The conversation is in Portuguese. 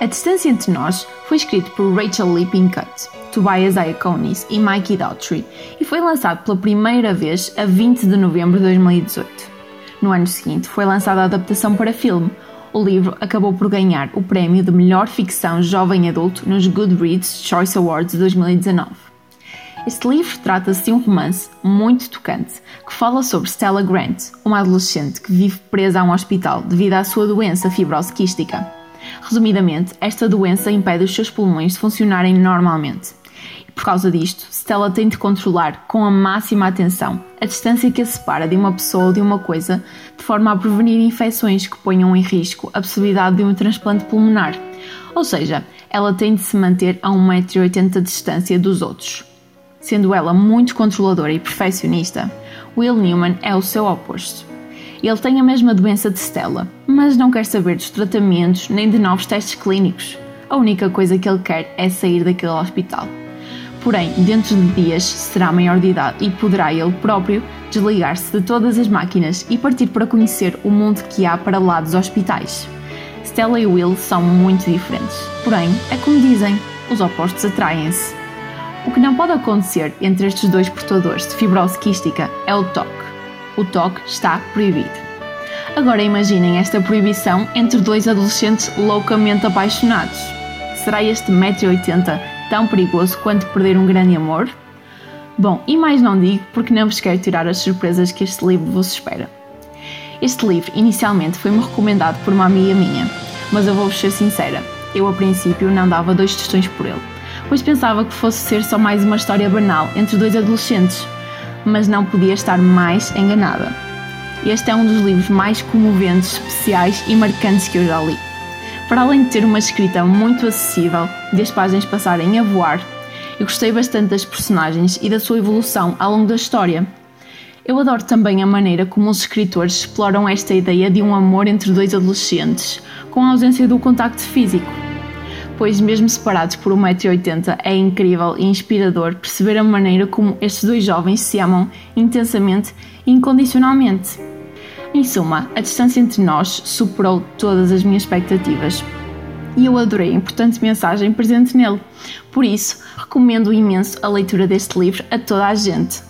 A Distância Entre Nós foi escrito por Rachel Lee Pinkett, Tobias Iaconis e Mikey Daughtry e foi lançado pela primeira vez a 20 de novembro de 2018. No ano seguinte foi lançada a adaptação para filme. O livro acabou por ganhar o prémio de melhor ficção jovem adulto nos Goodreads Choice Awards de 2019. Este livro trata-se de um romance muito tocante que fala sobre Stella Grant, uma adolescente que vive presa a um hospital devido à sua doença fibrose quística. Resumidamente, esta doença impede os seus pulmões de funcionarem normalmente. E por causa disto, Stella tem de controlar com a máxima atenção a distância que a separa de uma pessoa ou de uma coisa, de forma a prevenir infecções que ponham em risco a possibilidade de um transplante pulmonar. Ou seja, ela tem de se manter a 1,80m de distância dos outros. Sendo ela muito controladora e perfeccionista, Will Newman é o seu oposto. Ele tem a mesma doença de Stella, mas não quer saber dos tratamentos nem de novos testes clínicos. A única coisa que ele quer é sair daquele hospital. Porém, dentro de dias será maior de idade e poderá ele próprio desligar-se de todas as máquinas e partir para conhecer o mundo que há para lá dos hospitais. Stella e Will são muito diferentes, porém, é como dizem, os opostos atraem-se. O que não pode acontecer entre estes dois portadores de fibrose quística é o toque. O toque está proibido. Agora imaginem esta proibição entre dois adolescentes loucamente apaixonados. Será este 1,80m tão perigoso quanto perder um grande amor? Bom, e mais não digo porque não vos quero tirar as surpresas que este livro vos espera. Este livro inicialmente foi-me recomendado por uma amiga minha, mas eu vou-vos ser sincera, eu a princípio não dava dois tostões por ele, pois pensava que fosse ser só mais uma história banal entre dois adolescentes, mas não podia estar mais enganada. Este é um dos livros mais comoventes, especiais e marcantes que eu já li. Para além de ter uma escrita muito acessível, de as páginas passarem a voar, eu gostei bastante das personagens e da sua evolução ao longo da história. Eu adoro também a maneira como os escritores exploram esta ideia de um amor entre dois adolescentes, com a ausência do contacto físico. Pois, mesmo separados por 1,80m, é incrível e inspirador perceber a maneira como estes dois jovens se amam intensamente e incondicionalmente. Em suma, a distância entre nós superou todas as minhas expectativas. E eu adorei a importante mensagem presente nele. Por isso, recomendo imenso a leitura deste livro a toda a gente.